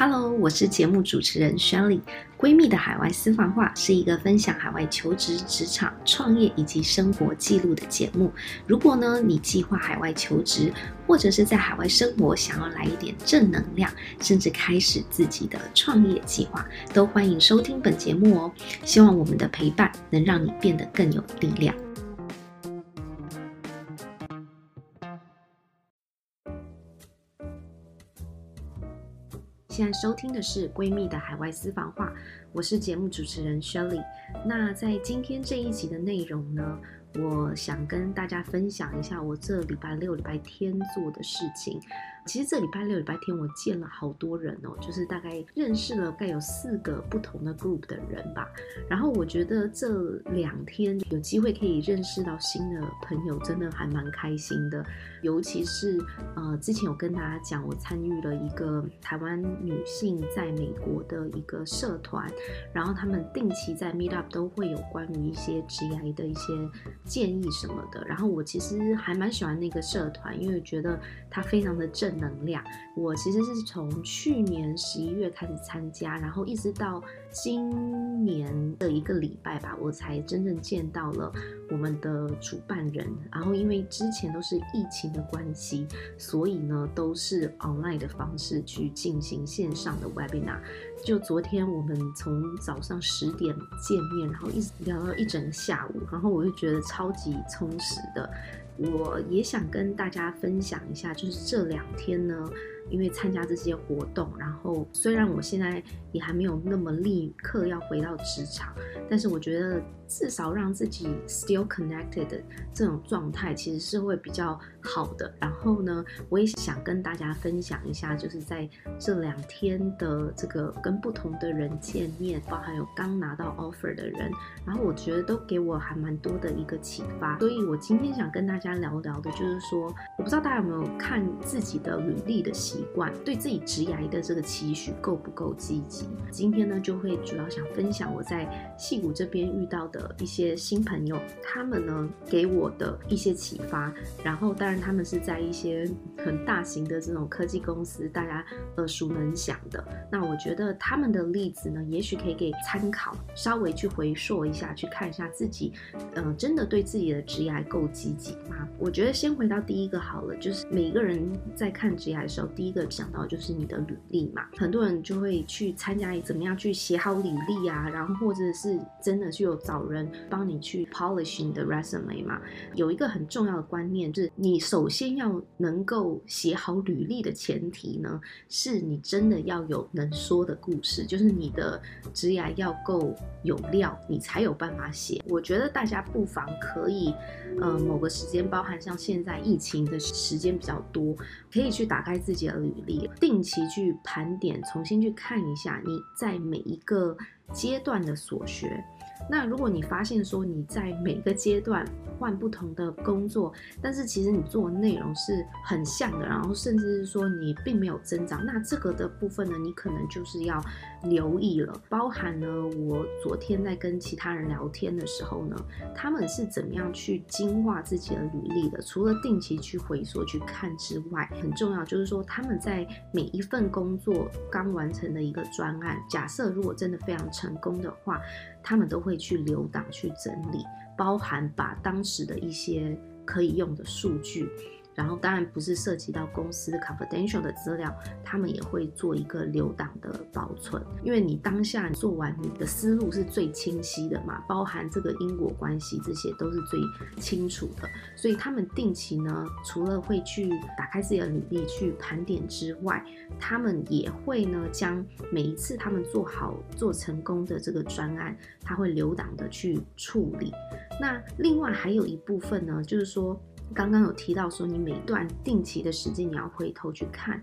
Hello，我是节目主持人 Shelly。闺蜜的海外私房话是一个分享海外求职、职场、创业以及生活记录的节目。如果呢，你计划海外求职，或者是在海外生活，想要来一点正能量，甚至开始自己的创业计划，都欢迎收听本节目哦。希望我们的陪伴能让你变得更有力量。现在收听的是闺蜜的海外私房话，我是节目主持人 Shelly。那在今天这一集的内容呢，我想跟大家分享一下我这礼拜六、礼拜天做的事情。其实这礼拜六、礼拜天我见了好多人哦，就是大概认识了大概有四个不同的 group 的人吧。然后我觉得这两天有机会可以认识到新的朋友，真的还蛮开心的。尤其是呃，之前有跟大家讲，我参与了一个台湾女性在美国的一个社团，然后他们定期在 Meet Up 都会有关于一些职涯的一些建议什么的。然后我其实还蛮喜欢那个社团，因为觉得它非常的正能量。我其实是从去年十一月开始参加，然后一直到今年的一个礼拜吧，我才真正见到了我们的主办人。然后因为之前都是疫情的关系，所以呢都是 online 的方式去进行线上的 webinar。就昨天我们从早上十点见面，然后一直聊到一整个下午，然后我就觉得超级充实的。我也想跟大家分享一下，就是这两天呢，因为参加这些活动，然后虽然我现在也还没有那么立刻要回到职场，但是我觉得至少让自己 still connected 的这种状态其实是会比较好的。然后呢，我也想跟大家分享一下，就是在这两天的这个跟不同的人见面，包含有刚拿到 offer 的人，然后我觉得都给我还蛮多的一个启发。所以我今天想跟大家聊聊的就是说，我不知道大家有没有看自己的履历的习习惯，对自己职涯的这个期许够不够积极？今天呢，就会主要想分享我在戏谷这边遇到的一些新朋友，他们呢给我的一些启发。然后，当然他们是在一些很大型的这种科技公司，大家耳熟能详的。那我觉得他们的例子呢，也许可以给参考，稍微去回溯一下，去看一下自己，嗯、呃，真的对自己的职涯够积极吗？我觉得先回到第一个好了，就是每个人在看职涯的时候，第一一个想到就是你的履历嘛。很多人就会去参加怎么样去写好履历啊，然后或者是真的是有找人帮你去 polish 你的 resume 嘛。有一个很重要的观念，就是你首先要能够写好履历的前提呢，是你真的要有能说的故事，就是你的职涯要够有料，你才有办法写。我觉得大家不妨可以，呃，某个时间，包含像现在疫情的时间比较多，可以去打开自己的履历，定期去盘点，重新去看一下你在每一个阶段的所学。那如果你发现说你在每个阶段换不同的工作，但是其实你做的内容是很像的，然后甚至是说你并没有增长，那这个的部分呢，你可能就是要留意了。包含呢，我昨天在跟其他人聊天的时候呢，他们是怎么样去精化自己的履历的？除了定期去回溯去看之外，很重要就是说他们在每一份工作刚完成的一个专案，假设如果真的非常成功的话。他们都会去留档、去整理，包含把当时的一些可以用的数据。然后当然不是涉及到公司的 confidential 的资料，他们也会做一个留档的保存，因为你当下做完，你的思路是最清晰的嘛，包含这个因果关系，这些都是最清楚的。所以他们定期呢，除了会去打开自己的履历去盘点之外，他们也会呢将每一次他们做好做成功的这个专案，他会留档的去处理。那另外还有一部分呢，就是说。刚刚有提到说，你每段定期的时间，你要回头去看，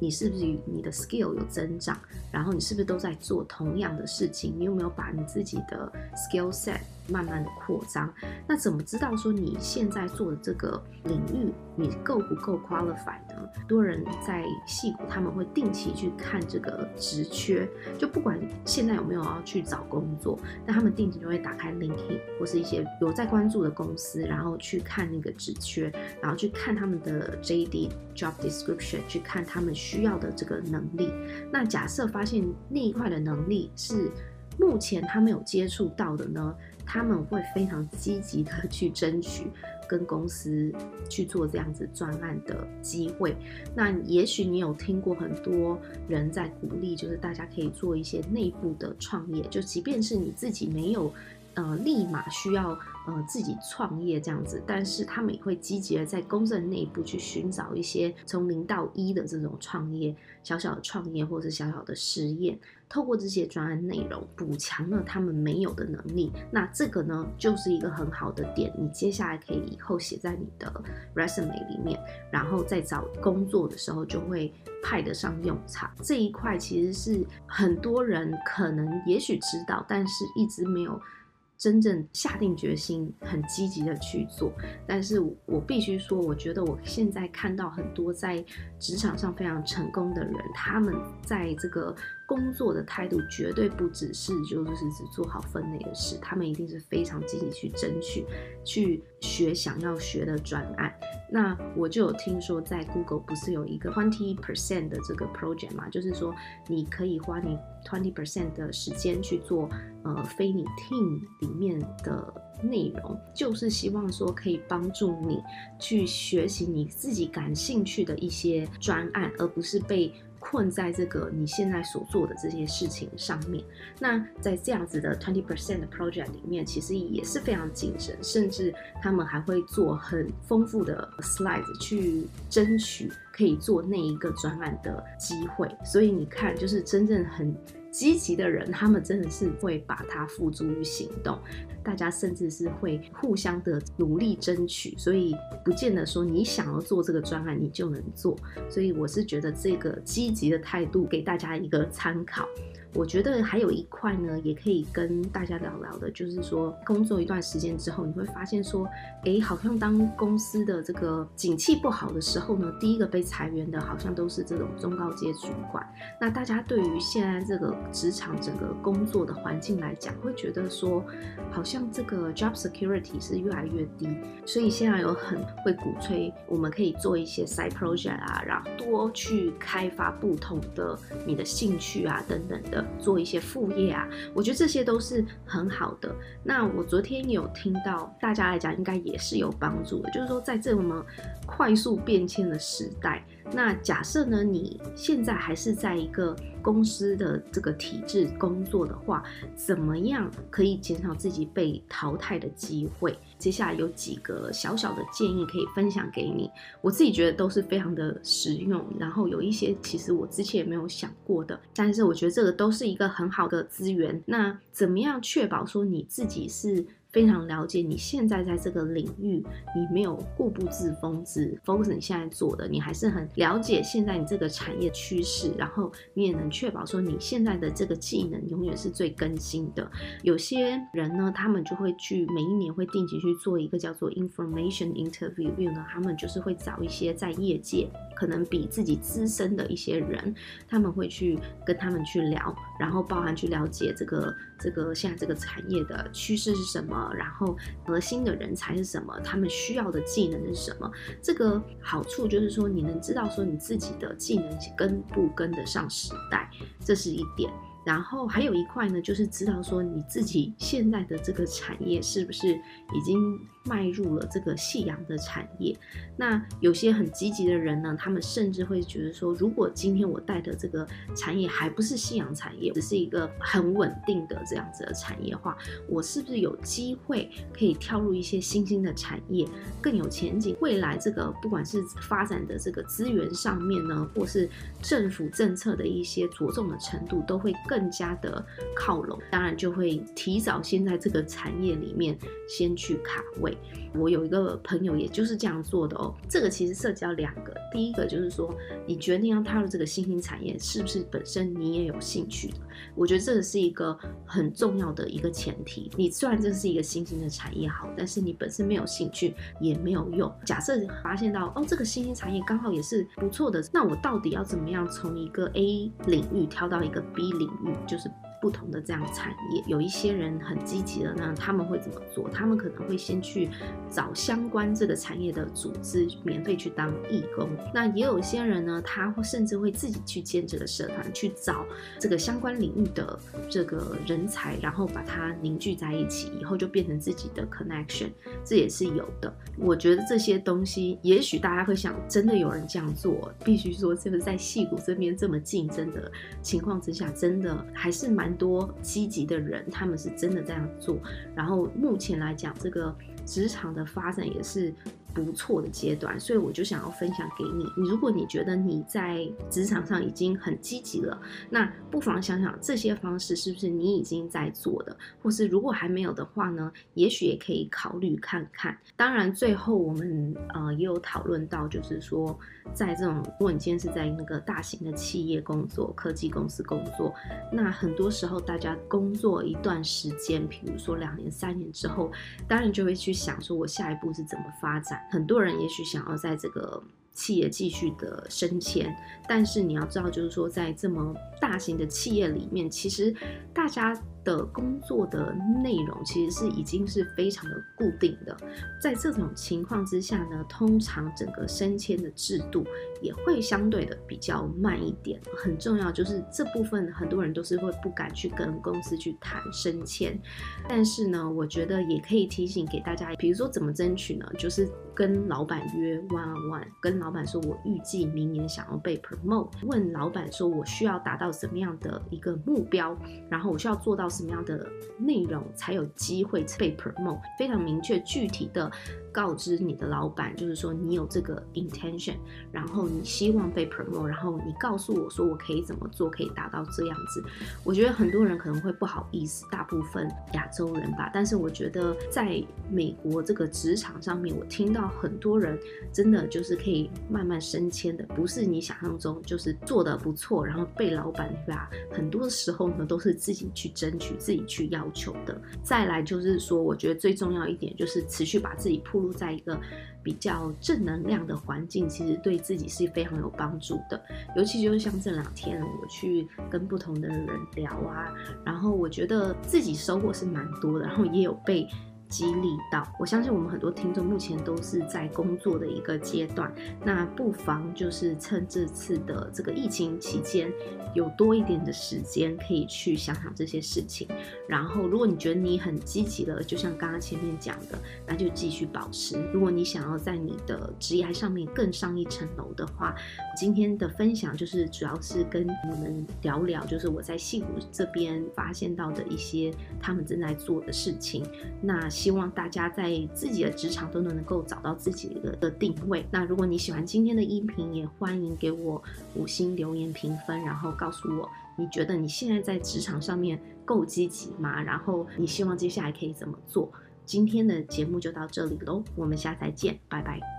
你是不是你的 skill 有增长，然后你是不是都在做同样的事情，你有没有把你自己的 skill set 慢慢的扩张。那怎么知道说你现在做的这个领域你够不够 qualify 呢？多人在矽谷他们会定期去看这个职缺，就不管现在有没有要去找工作，那他们定期就会打开 LinkedIn 或是一些有在关注的公司，然后去看那个职缺，然后去看他们的 JD job description，去看他们需要的这个能力。那假设发现那一块的能力是目前他没有接触到的呢，他们会非常积极的去争取跟公司去做这样子专案的机会。那也许你有听过很多人在鼓励，就是大家可以做一些内部的创业，就即便是你自己没有。呃，立马需要呃自己创业这样子，但是他们也会积极的在公司内部去寻找一些从零到一的这种创业，小小的创业或者是小小的实验，透过这些专案内容补强了他们没有的能力。那这个呢，就是一个很好的点，你接下来可以以后写在你的 resume 里面，然后在找工作的时候就会派得上用场。这一块其实是很多人可能也许知道，但是一直没有。真正下定决心，很积极的去做，但是我必须说，我觉得我现在看到很多在职场上非常成功的人，他们在这个。工作的态度绝对不只是就是只做好分内的事，他们一定是非常积极去争取，去学想要学的专案。那我就有听说，在 Google 不是有一个 twenty percent 的这个 project 嘛，就是说你可以花你 twenty percent 的时间去做呃非你 team 里面的内容，就是希望说可以帮助你去学习你自己感兴趣的一些专案，而不是被。困在这个你现在所做的这些事情上面，那在这样子的 twenty percent 的 project 里面，其实也是非常谨慎，甚至他们还会做很丰富的 slides 去争取可以做那一个专案的机会。所以你看，就是真正很。积极的人，他们真的是会把它付诸于行动。大家甚至是会互相的努力争取，所以不见得说你想要做这个专案，你就能做。所以我是觉得这个积极的态度给大家一个参考。我觉得还有一块呢，也可以跟大家聊聊的，就是说工作一段时间之后，你会发现说，哎，好像当公司的这个景气不好的时候呢，第一个被裁员的，好像都是这种中高阶主管。那大家对于现在这个职场整个工作的环境来讲，会觉得说，好像像这个 job security 是越来越低。所以现在有很会鼓吹，我们可以做一些 side project 啊，然后多去开发不同的你的兴趣啊，等等的。做一些副业啊，我觉得这些都是很好的。那我昨天有听到大家来讲，应该也是有帮助的。就是说，在这么快速变迁的时代，那假设呢，你现在还是在一个公司的这个体制工作的话，怎么样可以减少自己被淘汰的机会？接下来有几个小小的建议可以分享给你，我自己觉得都是非常的实用。然后有一些其实我之前也没有想过的，但是我觉得这个都是一个很好的资源。那怎么样确保说你自己是？非常了解你现在在这个领域，你没有固步自封，只 focus 你现在做的，你还是很了解现在你这个产业趋势，然后你也能确保说你现在的这个技能永远是最更新的。有些人呢，他们就会去每一年会定期去做一个叫做 information interview 呢，他们就是会找一些在业界可能比自己资深的一些人，他们会去跟他们去聊，然后包含去了解这个这个现在这个产业的趋势是什么。然后核心的人才是什么？他们需要的技能是什么？这个好处就是说，你能知道说你自己的技能跟不跟得上时代，这是一点。然后还有一块呢，就是知道说你自己现在的这个产业是不是已经迈入了这个夕阳的产业。那有些很积极的人呢，他们甚至会觉得说，如果今天我带的这个产业还不是夕阳产业，只是一个很稳定的这样子的产业化，我是不是有机会可以跳入一些新兴的产业，更有前景？未来这个不管是发展的这个资源上面呢，或是政府政策的一些着重的程度，都会。更加的靠拢，当然就会提早先在这个产业里面先去卡位。我有一个朋友，也就是这样做的哦。这个其实涉及到两个，第一个就是说，你决定要踏入这个新兴产业，是不是本身你也有兴趣？我觉得这个是一个很重要的一个前提。你虽然这是一个新兴的产业好，但是你本身没有兴趣也没有用。假设发现到哦，这个新兴产业刚好也是不错的，那我到底要怎么样从一个 A 领域跳到一个 B 领域？就是。不同的这样产业，有一些人很积极的呢，他们会怎么做？他们可能会先去找相关这个产业的组织，免费去当义工。那也有些人呢，他会甚至会自己去建这个社团，去找这个相关领域的这个人才，然后把它凝聚在一起，以后就变成自己的 connection，这也是有的。我觉得这些东西，也许大家会想，真的有人这样做？必须说，是不是在戏骨这边这么竞争的情况之下，真的还是蛮。蛮多积极的人，他们是真的这样做。然后目前来讲，这个职场的发展也是。不错的阶段，所以我就想要分享给你。你如果你觉得你在职场上已经很积极了，那不妨想想这些方式是不是你已经在做的，或是如果还没有的话呢，也许也可以考虑看看。当然，最后我们呃也有讨论到，就是说在这种如果你今天是在那个大型的企业工作、科技公司工作，那很多时候大家工作一段时间，比如说两年、三年之后，当然就会去想说我下一步是怎么发展。很多人也许想要在这个企业继续的升迁，但是你要知道，就是说在这么大型的企业里面，其实大家。的工作的内容其实是已经是非常的固定的，在这种情况之下呢，通常整个升迁的制度也会相对的比较慢一点。很重要就是这部分很多人都是会不敢去跟公司去谈升迁，但是呢，我觉得也可以提醒给大家，比如说怎么争取呢？就是跟老板约 one on one，跟老老板说我预计明年想要被 promote，问老板说我需要达到什么样的一个目标，然后我需要做到什么样的内容才有机会被 promote，非常明确具体的。告知你的老板，就是说你有这个 intention，然后你希望被 promote，然后你告诉我说我可以怎么做，可以达到这样子。我觉得很多人可能会不好意思，大部分亚洲人吧。但是我觉得在美国这个职场上面，我听到很多人真的就是可以慢慢升迁的，不是你想象中就是做得不错，然后被老板对吧？很多时候呢都是自己去争取、自己去要求的。再来就是说，我觉得最重要一点就是持续把自己铺。在一个比较正能量的环境，其实对自己是非常有帮助的。尤其就是像这两天，我去跟不同的人聊啊，然后我觉得自己收获是蛮多的，然后也有被。激励到，我相信我们很多听众目前都是在工作的一个阶段，那不妨就是趁这次的这个疫情期间，有多一点的时间可以去想想这些事情。然后，如果你觉得你很积极了，就像刚刚前面讲的，那就继续保持。如果你想要在你的职业上面更上一层楼的话，今天的分享就是主要是跟你们聊聊，就是我在矽谷这边发现到的一些他们正在做的事情。那。希望大家在自己的职场都能够找到自己的的定位。那如果你喜欢今天的音频，也欢迎给我五星留言评分，然后告诉我你觉得你现在在职场上面够积极吗？然后你希望接下来可以怎么做？今天的节目就到这里喽，我们下次再见，拜拜。